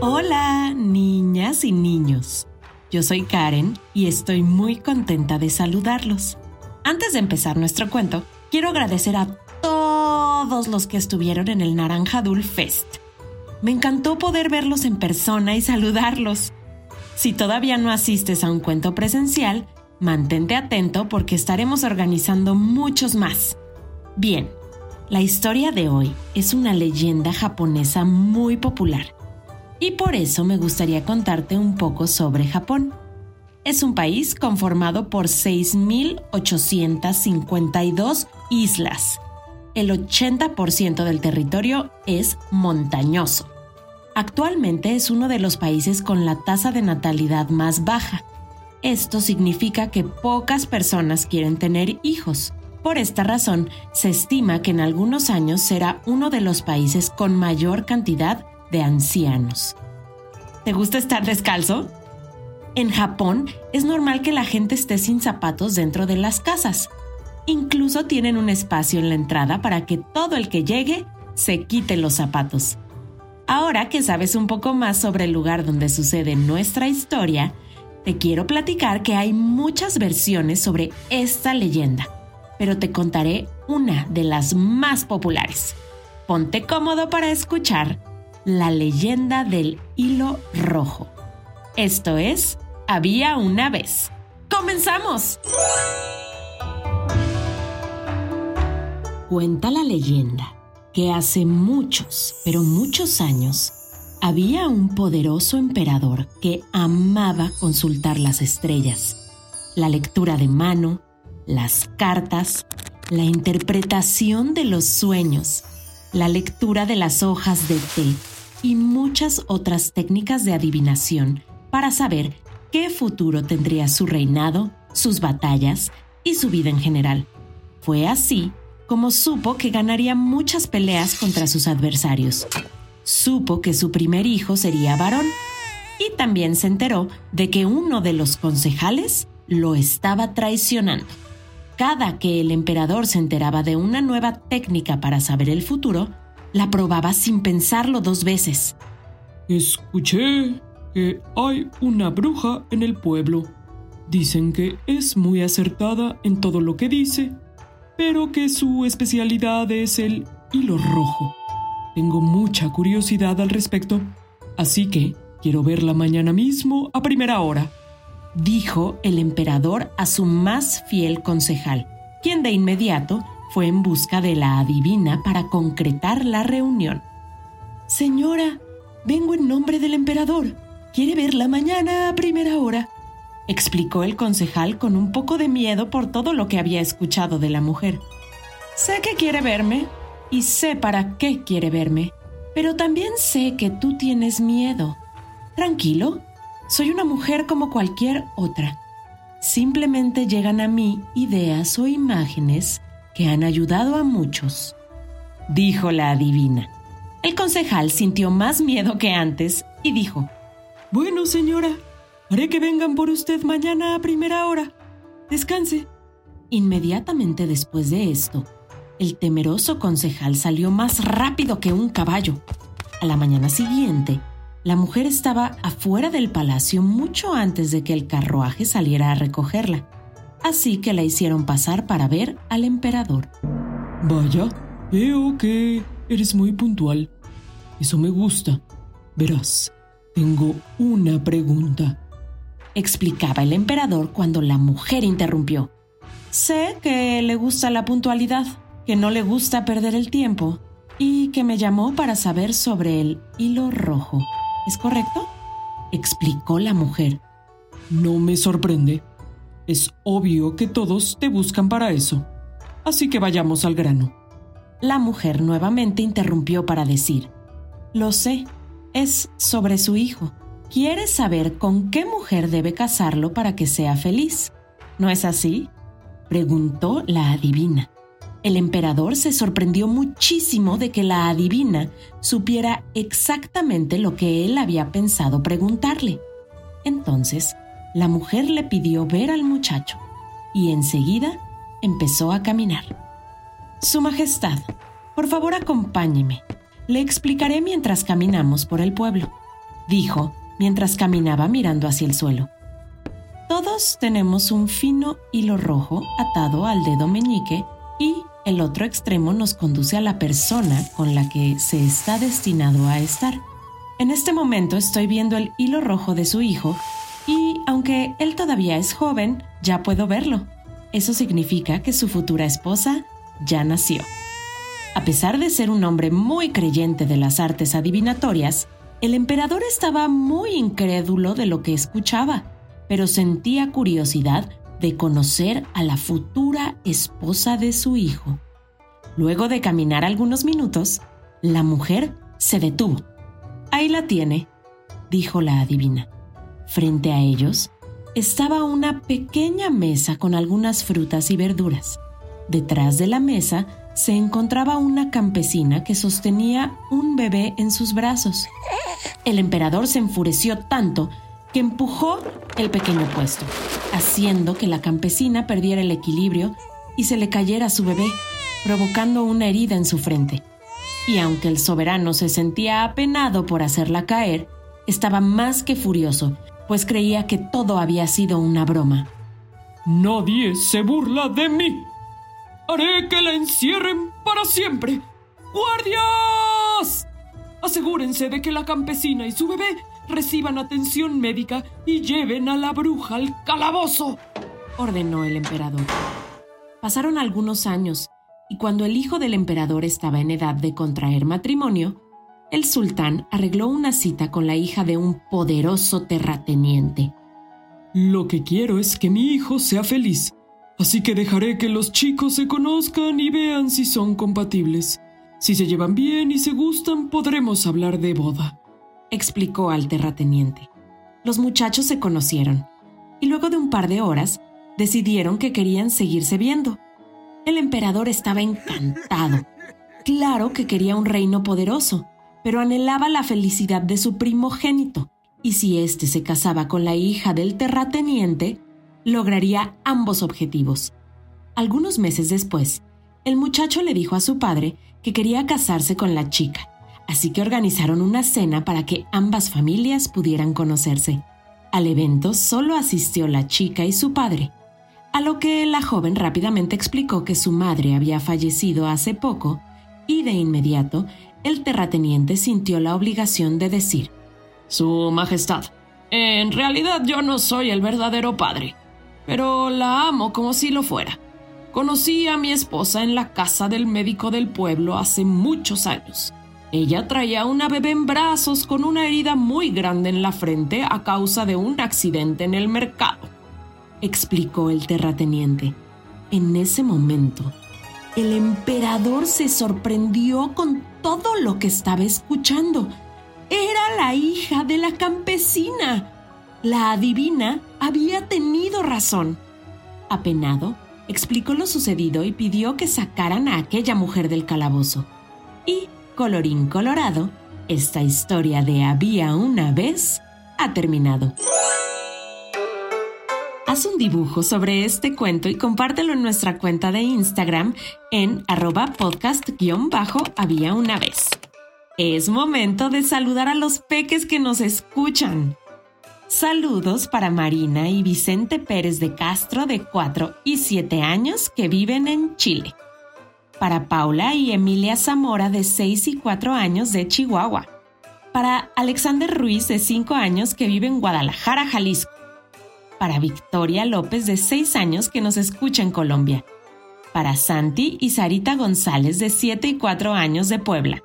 Hola, niñas y niños. Yo soy Karen y estoy muy contenta de saludarlos. Antes de empezar nuestro cuento, quiero agradecer a todos los que estuvieron en el Naranja Dul Fest. Me encantó poder verlos en persona y saludarlos. Si todavía no asistes a un cuento presencial, mantente atento porque estaremos organizando muchos más. Bien, la historia de hoy es una leyenda japonesa muy popular y por eso me gustaría contarte un poco sobre Japón. Es un país conformado por 6.852 islas. El 80% del territorio es montañoso. Actualmente es uno de los países con la tasa de natalidad más baja. Esto significa que pocas personas quieren tener hijos. Por esta razón, se estima que en algunos años será uno de los países con mayor cantidad de ancianos. ¿Te gusta estar descalzo? En Japón es normal que la gente esté sin zapatos dentro de las casas. Incluso tienen un espacio en la entrada para que todo el que llegue se quite los zapatos. Ahora que sabes un poco más sobre el lugar donde sucede nuestra historia, te quiero platicar que hay muchas versiones sobre esta leyenda, pero te contaré una de las más populares. Ponte cómodo para escuchar la leyenda del hilo rojo. Esto es, había una vez. ¡Comenzamos! Cuenta la leyenda que hace muchos, pero muchos años, había un poderoso emperador que amaba consultar las estrellas, la lectura de mano, las cartas, la interpretación de los sueños, la lectura de las hojas de té y muchas otras técnicas de adivinación para saber qué futuro tendría su reinado, sus batallas y su vida en general. Fue así como supo que ganaría muchas peleas contra sus adversarios. Supo que su primer hijo sería varón y también se enteró de que uno de los concejales lo estaba traicionando. Cada que el emperador se enteraba de una nueva técnica para saber el futuro, la probaba sin pensarlo dos veces. Escuché que hay una bruja en el pueblo. Dicen que es muy acertada en todo lo que dice, pero que su especialidad es el hilo rojo. Tengo mucha curiosidad al respecto, así que quiero verla mañana mismo a primera hora, dijo el emperador a su más fiel concejal, quien de inmediato fue en busca de la adivina para concretar la reunión. Señora, vengo en nombre del emperador. ¿Quiere verla mañana a primera hora? explicó el concejal con un poco de miedo por todo lo que había escuchado de la mujer. Sé que quiere verme y sé para qué quiere verme, pero también sé que tú tienes miedo. Tranquilo, soy una mujer como cualquier otra. Simplemente llegan a mí ideas o imágenes que han ayudado a muchos, dijo la adivina. El concejal sintió más miedo que antes y dijo, Bueno, señora, haré que vengan por usted mañana a primera hora. Descanse. Inmediatamente después de esto, el temeroso concejal salió más rápido que un caballo. A la mañana siguiente, la mujer estaba afuera del palacio mucho antes de que el carruaje saliera a recogerla, así que la hicieron pasar para ver al emperador. Vaya, veo que eres muy puntual. Eso me gusta. Verás, Tengo una pregunta, explicaba el emperador cuando la mujer interrumpió. Sé que le gusta la puntualidad, que no le gusta perder el tiempo y que me llamó para saber sobre el hilo rojo. ¿Es correcto? explicó la mujer. No me sorprende. Es obvio que todos te buscan para eso. Así que vayamos al grano. La mujer nuevamente interrumpió para decir, Lo sé, es sobre su hijo. Quiere saber con qué mujer debe casarlo para que sea feliz. ¿No es así? preguntó la adivina. El emperador se sorprendió muchísimo de que la adivina supiera exactamente lo que él había pensado preguntarle. Entonces, la mujer le pidió ver al muchacho y enseguida empezó a caminar. Su Majestad, por favor acompáñeme. Le explicaré mientras caminamos por el pueblo, dijo mientras caminaba mirando hacia el suelo. Todos tenemos un fino hilo rojo atado al dedo meñique y el otro extremo nos conduce a la persona con la que se está destinado a estar. En este momento estoy viendo el hilo rojo de su hijo aunque él todavía es joven, ya puedo verlo. Eso significa que su futura esposa ya nació. A pesar de ser un hombre muy creyente de las artes adivinatorias, el emperador estaba muy incrédulo de lo que escuchaba, pero sentía curiosidad de conocer a la futura esposa de su hijo. Luego de caminar algunos minutos, la mujer se detuvo. Ahí la tiene, dijo la adivina. Frente a ellos estaba una pequeña mesa con algunas frutas y verduras. Detrás de la mesa se encontraba una campesina que sostenía un bebé en sus brazos. El emperador se enfureció tanto que empujó el pequeño puesto, haciendo que la campesina perdiera el equilibrio y se le cayera su bebé, provocando una herida en su frente. Y aunque el soberano se sentía apenado por hacerla caer, estaba más que furioso pues creía que todo había sido una broma. Nadie se burla de mí. Haré que la encierren para siempre. ¡Guardias! Asegúrense de que la campesina y su bebé reciban atención médica y lleven a la bruja al calabozo, ordenó el emperador. Pasaron algunos años y cuando el hijo del emperador estaba en edad de contraer matrimonio, el sultán arregló una cita con la hija de un poderoso terrateniente. Lo que quiero es que mi hijo sea feliz, así que dejaré que los chicos se conozcan y vean si son compatibles. Si se llevan bien y se gustan, podremos hablar de boda, explicó al terrateniente. Los muchachos se conocieron y luego de un par de horas decidieron que querían seguirse viendo. El emperador estaba encantado. Claro que quería un reino poderoso pero anhelaba la felicidad de su primogénito, y si éste se casaba con la hija del terrateniente, lograría ambos objetivos. Algunos meses después, el muchacho le dijo a su padre que quería casarse con la chica, así que organizaron una cena para que ambas familias pudieran conocerse. Al evento solo asistió la chica y su padre, a lo que la joven rápidamente explicó que su madre había fallecido hace poco y de inmediato el terrateniente sintió la obligación de decir, Su Majestad, en realidad yo no soy el verdadero padre, pero la amo como si lo fuera. Conocí a mi esposa en la casa del médico del pueblo hace muchos años. Ella traía una bebé en brazos con una herida muy grande en la frente a causa de un accidente en el mercado, explicó el terrateniente. En ese momento, el emperador se sorprendió con todo lo que estaba escuchando. Era la hija de la campesina. La adivina había tenido razón. Apenado, explicó lo sucedido y pidió que sacaran a aquella mujer del calabozo. Y, colorín colorado, esta historia de había una vez ha terminado. Haz un dibujo sobre este cuento y compártelo en nuestra cuenta de Instagram en arroba podcast-había una vez. Es momento de saludar a los peques que nos escuchan. Saludos para Marina y Vicente Pérez de Castro de 4 y 7 años que viven en Chile. Para Paula y Emilia Zamora de 6 y 4 años de Chihuahua. Para Alexander Ruiz, de 5 años, que vive en Guadalajara, Jalisco. Para Victoria López, de 6 años, que nos escucha en Colombia. Para Santi y Sarita González, de 7 y 4 años, de Puebla.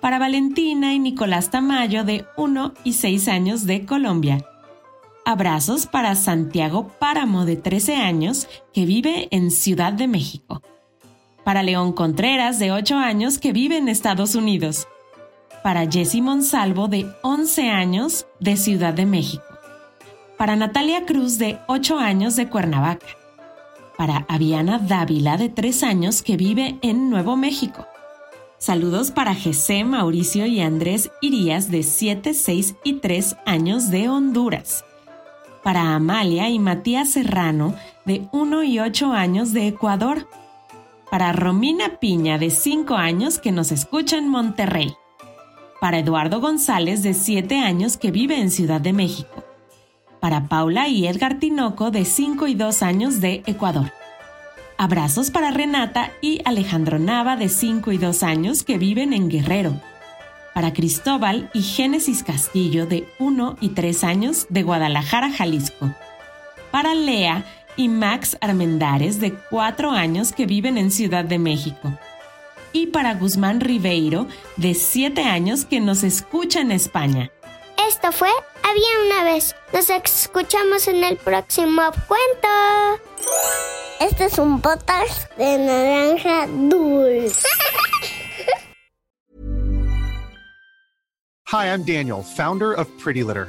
Para Valentina y Nicolás Tamayo, de 1 y 6 años, de Colombia. Abrazos para Santiago Páramo, de 13 años, que vive en Ciudad de México. Para León Contreras, de 8 años, que vive en Estados Unidos. Para Jessy Monsalvo, de 11 años, de Ciudad de México. Para Natalia Cruz, de 8 años, de Cuernavaca. Para Aviana Dávila, de 3 años, que vive en Nuevo México. Saludos para José, Mauricio y Andrés Irías, de 7, 6 y 3 años, de Honduras para Amalia y Matías Serrano, de 1 y 8 años de Ecuador, para Romina Piña, de 5 años, que nos escucha en Monterrey, para Eduardo González, de 7 años, que vive en Ciudad de México, para Paula y Edgar Tinoco, de 5 y 2 años de Ecuador. Abrazos para Renata y Alejandro Nava, de 5 y 2 años, que viven en Guerrero para Cristóbal y Génesis Castillo de 1 y 3 años de Guadalajara, Jalisco. Para Lea y Max Armendares de 4 años que viven en Ciudad de México. Y para Guzmán Ribeiro de 7 años que nos escucha en España. Esto fue Había una vez. Nos escuchamos en el próximo cuento. Este es un potas de naranja dulce. Hi, I'm Daniel, founder of Pretty Litter.